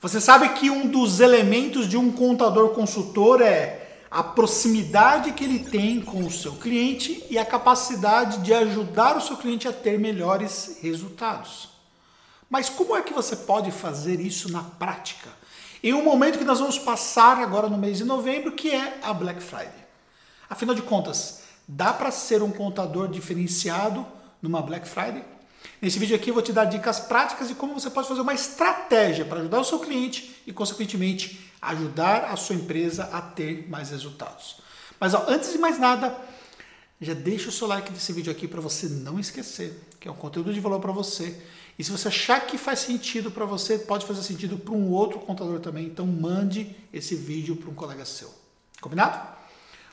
Você sabe que um dos elementos de um contador consultor é a proximidade que ele tem com o seu cliente e a capacidade de ajudar o seu cliente a ter melhores resultados. Mas como é que você pode fazer isso na prática? Em um momento que nós vamos passar agora no mês de novembro, que é a Black Friday. Afinal de contas, dá para ser um contador diferenciado numa Black Friday? Nesse vídeo aqui eu vou te dar dicas práticas de como você pode fazer uma estratégia para ajudar o seu cliente e, consequentemente, ajudar a sua empresa a ter mais resultados. Mas ó, antes de mais nada, já deixa o seu like nesse vídeo aqui para você não esquecer, que é um conteúdo de valor para você. E se você achar que faz sentido para você, pode fazer sentido para um outro contador também. Então mande esse vídeo para um colega seu. Combinado?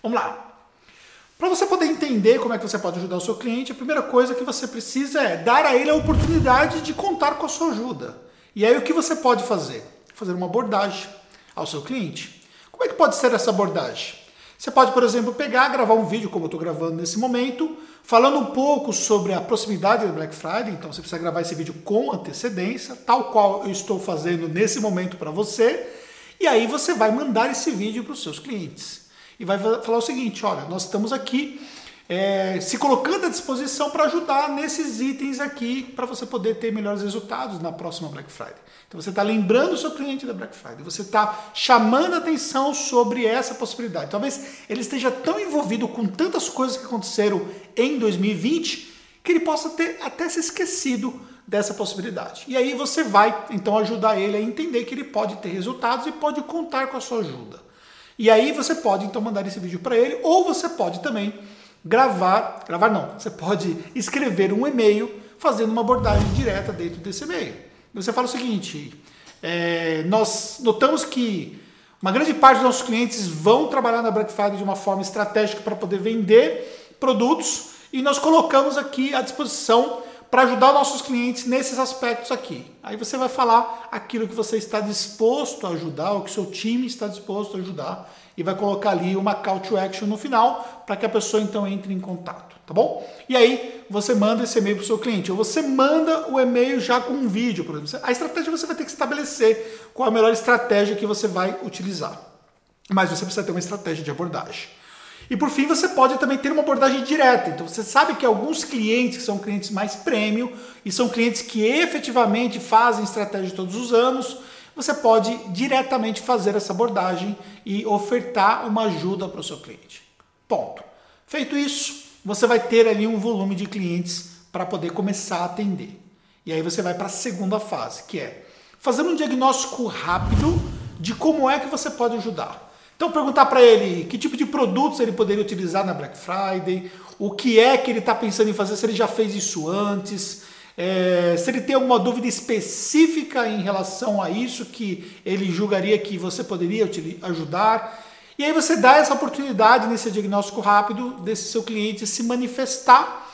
Vamos lá. Para você poder entender como é que você pode ajudar o seu cliente, a primeira coisa que você precisa é dar a ele a oportunidade de contar com a sua ajuda. E aí o que você pode fazer? Fazer uma abordagem ao seu cliente. Como é que pode ser essa abordagem? Você pode, por exemplo, pegar, gravar um vídeo, como eu estou gravando nesse momento, falando um pouco sobre a proximidade da Black Friday. Então você precisa gravar esse vídeo com antecedência, tal qual eu estou fazendo nesse momento para você. E aí você vai mandar esse vídeo para os seus clientes e vai falar o seguinte: olha, nós estamos aqui é, se colocando à disposição para ajudar nesses itens aqui para você poder ter melhores resultados na próxima Black Friday. Então você está lembrando o seu cliente da Black Friday, você está chamando a atenção sobre essa possibilidade. Talvez ele esteja tão envolvido com tantas coisas que aconteceram em 2020 que ele possa ter até se esquecido dessa possibilidade. E aí você vai então ajudar ele a entender que ele pode ter resultados e pode contar com a sua ajuda. E aí você pode então mandar esse vídeo para ele, ou você pode também gravar, gravar não, você pode escrever um e-mail fazendo uma abordagem direta dentro desse e-mail. Você fala o seguinte: é, nós notamos que uma grande parte dos nossos clientes vão trabalhar na Black Friday de uma forma estratégica para poder vender produtos e nós colocamos aqui à disposição para ajudar nossos clientes nesses aspectos aqui. Aí você vai falar aquilo que você está disposto a ajudar, o que seu time está disposto a ajudar, e vai colocar ali uma call to action no final para que a pessoa então entre em contato, tá bom? E aí você manda esse e-mail para o seu cliente, ou você manda o e-mail já com um vídeo, por exemplo. A estratégia você vai ter que estabelecer qual a melhor estratégia que você vai utilizar. Mas você precisa ter uma estratégia de abordagem. E por fim, você pode também ter uma abordagem direta. Então, você sabe que alguns clientes que são clientes mais premium e são clientes que efetivamente fazem estratégia todos os anos, você pode diretamente fazer essa abordagem e ofertar uma ajuda para o seu cliente. Ponto. Feito isso, você vai ter ali um volume de clientes para poder começar a atender. E aí você vai para a segunda fase, que é fazer um diagnóstico rápido de como é que você pode ajudar. Então perguntar para ele que tipo de produtos ele poderia utilizar na Black Friday, o que é que ele está pensando em fazer, se ele já fez isso antes, é, se ele tem alguma dúvida específica em relação a isso que ele julgaria que você poderia ajudar. E aí você dá essa oportunidade nesse diagnóstico rápido desse seu cliente se manifestar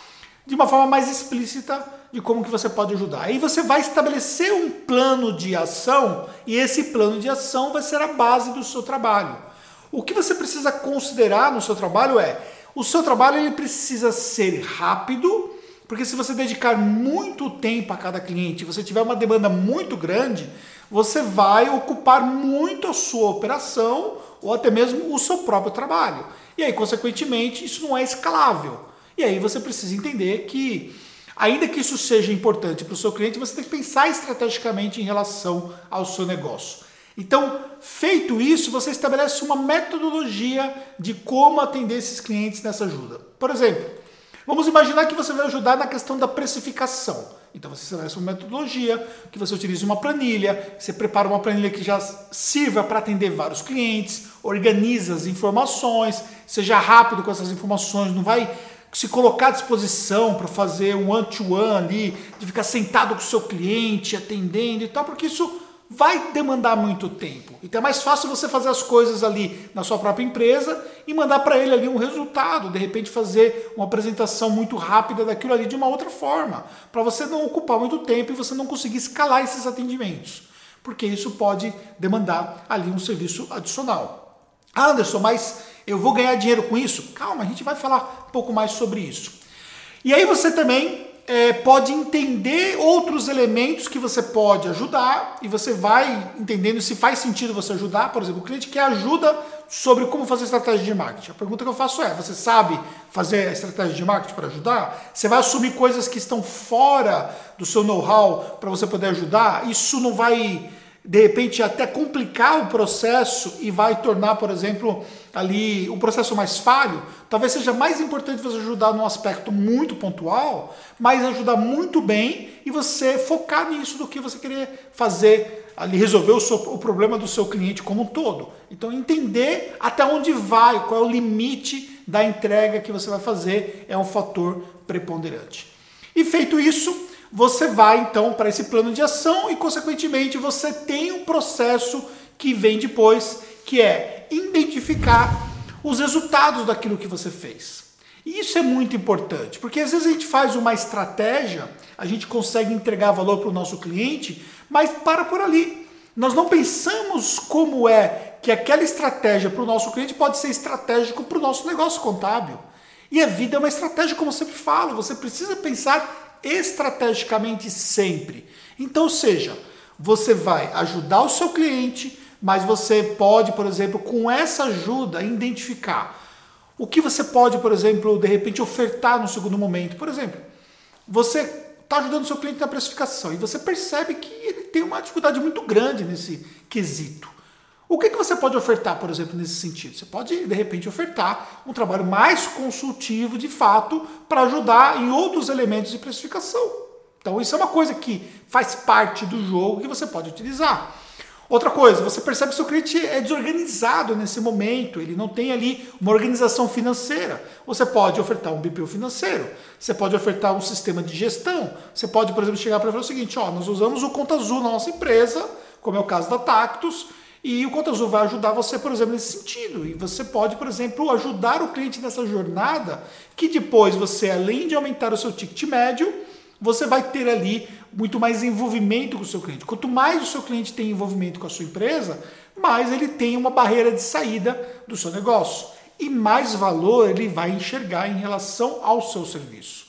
de uma forma mais explícita de como que você pode ajudar. Aí você vai estabelecer um plano de ação e esse plano de ação vai ser a base do seu trabalho. O que você precisa considerar no seu trabalho é o seu trabalho ele precisa ser rápido, porque se você dedicar muito tempo a cada cliente, você tiver uma demanda muito grande, você vai ocupar muito a sua operação ou até mesmo o seu próprio trabalho. E aí, consequentemente, isso não é escalável. E aí você precisa entender que, ainda que isso seja importante para o seu cliente, você tem que pensar estrategicamente em relação ao seu negócio. Então, feito isso, você estabelece uma metodologia de como atender esses clientes nessa ajuda. Por exemplo, vamos imaginar que você vai ajudar na questão da precificação. Então você estabelece uma metodologia, que você utilize uma planilha, você prepara uma planilha que já sirva para atender vários clientes, organiza as informações, seja rápido com essas informações, não vai se colocar à disposição para fazer um one-to-one -one ali, de ficar sentado com o seu cliente, atendendo e tal, porque isso vai demandar muito tempo. Então é mais fácil você fazer as coisas ali na sua própria empresa e mandar para ele ali um resultado, de repente fazer uma apresentação muito rápida daquilo ali de uma outra forma, para você não ocupar muito tempo e você não conseguir escalar esses atendimentos, porque isso pode demandar ali um serviço adicional. Anderson, mas eu vou ganhar dinheiro com isso? Calma, a gente vai falar um pouco mais sobre isso. E aí você também é, pode entender outros elementos que você pode ajudar e você vai entendendo se faz sentido você ajudar. Por exemplo, o cliente quer ajuda sobre como fazer estratégia de marketing. A pergunta que eu faço é: você sabe fazer a estratégia de marketing para ajudar? Você vai assumir coisas que estão fora do seu know-how para você poder ajudar? Isso não vai de repente até complicar o processo e vai tornar, por exemplo, ali um processo mais falho, talvez seja mais importante você ajudar num aspecto muito pontual, mas ajudar muito bem e você focar nisso do que você querer fazer ali resolver o, seu, o problema do seu cliente como um todo. Então entender até onde vai, qual é o limite da entrega que você vai fazer é um fator preponderante. E feito isso, você vai então para esse plano de ação e, consequentemente, você tem um processo que vem depois, que é identificar os resultados daquilo que você fez. E isso é muito importante, porque às vezes a gente faz uma estratégia, a gente consegue entregar valor para o nosso cliente, mas para por ali. Nós não pensamos como é que aquela estratégia para o nosso cliente pode ser estratégico para o nosso negócio contábil. E a vida é uma estratégia, como eu sempre falo, você precisa pensar estrategicamente sempre. Então, seja, você vai ajudar o seu cliente, mas você pode, por exemplo, com essa ajuda, identificar o que você pode, por exemplo, de repente ofertar no segundo momento. Por exemplo, você está ajudando o seu cliente na precificação e você percebe que ele tem uma dificuldade muito grande nesse quesito. O que, que você pode ofertar, por exemplo, nesse sentido? Você pode, de repente, ofertar um trabalho mais consultivo, de fato, para ajudar em outros elementos de precificação. Então, isso é uma coisa que faz parte do jogo que você pode utilizar. Outra coisa, você percebe que seu cliente é desorganizado nesse momento, ele não tem ali uma organização financeira. Você pode ofertar um BPO financeiro, você pode ofertar um sistema de gestão, você pode, por exemplo, chegar para falar o seguinte: ó, nós usamos o Conta Azul na nossa empresa, como é o caso da Tactus, e o Conta Azul vai ajudar você, por exemplo, nesse sentido. E você pode, por exemplo, ajudar o cliente nessa jornada, que depois você, além de aumentar o seu ticket médio, você vai ter ali muito mais envolvimento com o seu cliente. Quanto mais o seu cliente tem envolvimento com a sua empresa, mais ele tem uma barreira de saída do seu negócio. E mais valor ele vai enxergar em relação ao seu serviço.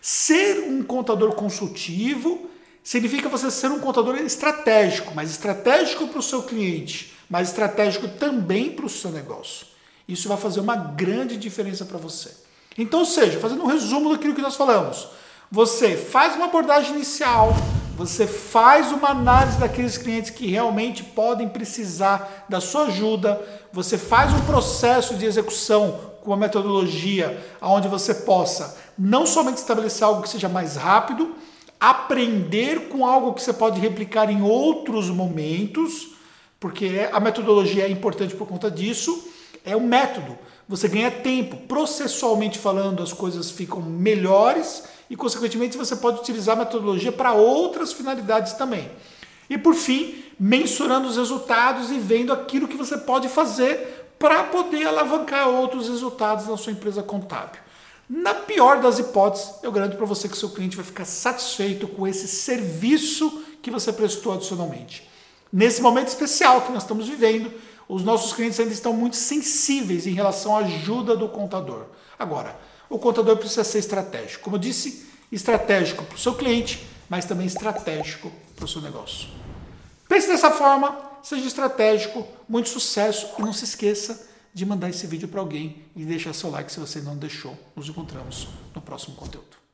Ser um contador consultivo significa você ser um contador estratégico, mas estratégico para o seu cliente, mas estratégico também para o seu negócio. Isso vai fazer uma grande diferença para você. Então, seja, fazendo um resumo daquilo que nós falamos, você faz uma abordagem inicial, você faz uma análise daqueles clientes que realmente podem precisar da sua ajuda, você faz um processo de execução com uma metodologia onde você possa não somente estabelecer algo que seja mais rápido, aprender com algo que você pode replicar em outros momentos, porque a metodologia é importante por conta disso, é um método. Você ganha tempo, processualmente falando, as coisas ficam melhores e, consequentemente, você pode utilizar a metodologia para outras finalidades também. E, por fim, mensurando os resultados e vendo aquilo que você pode fazer para poder alavancar outros resultados na sua empresa contábil. Na pior das hipóteses, eu garanto para você que seu cliente vai ficar satisfeito com esse serviço que você prestou adicionalmente. Nesse momento especial que nós estamos vivendo, os nossos clientes ainda estão muito sensíveis em relação à ajuda do contador. Agora, o contador precisa ser estratégico. Como eu disse, estratégico para o seu cliente, mas também estratégico para o seu negócio. Pense dessa forma, seja estratégico, muito sucesso e não se esqueça de mandar esse vídeo para alguém e deixar seu like se você não deixou. Nos encontramos no próximo conteúdo.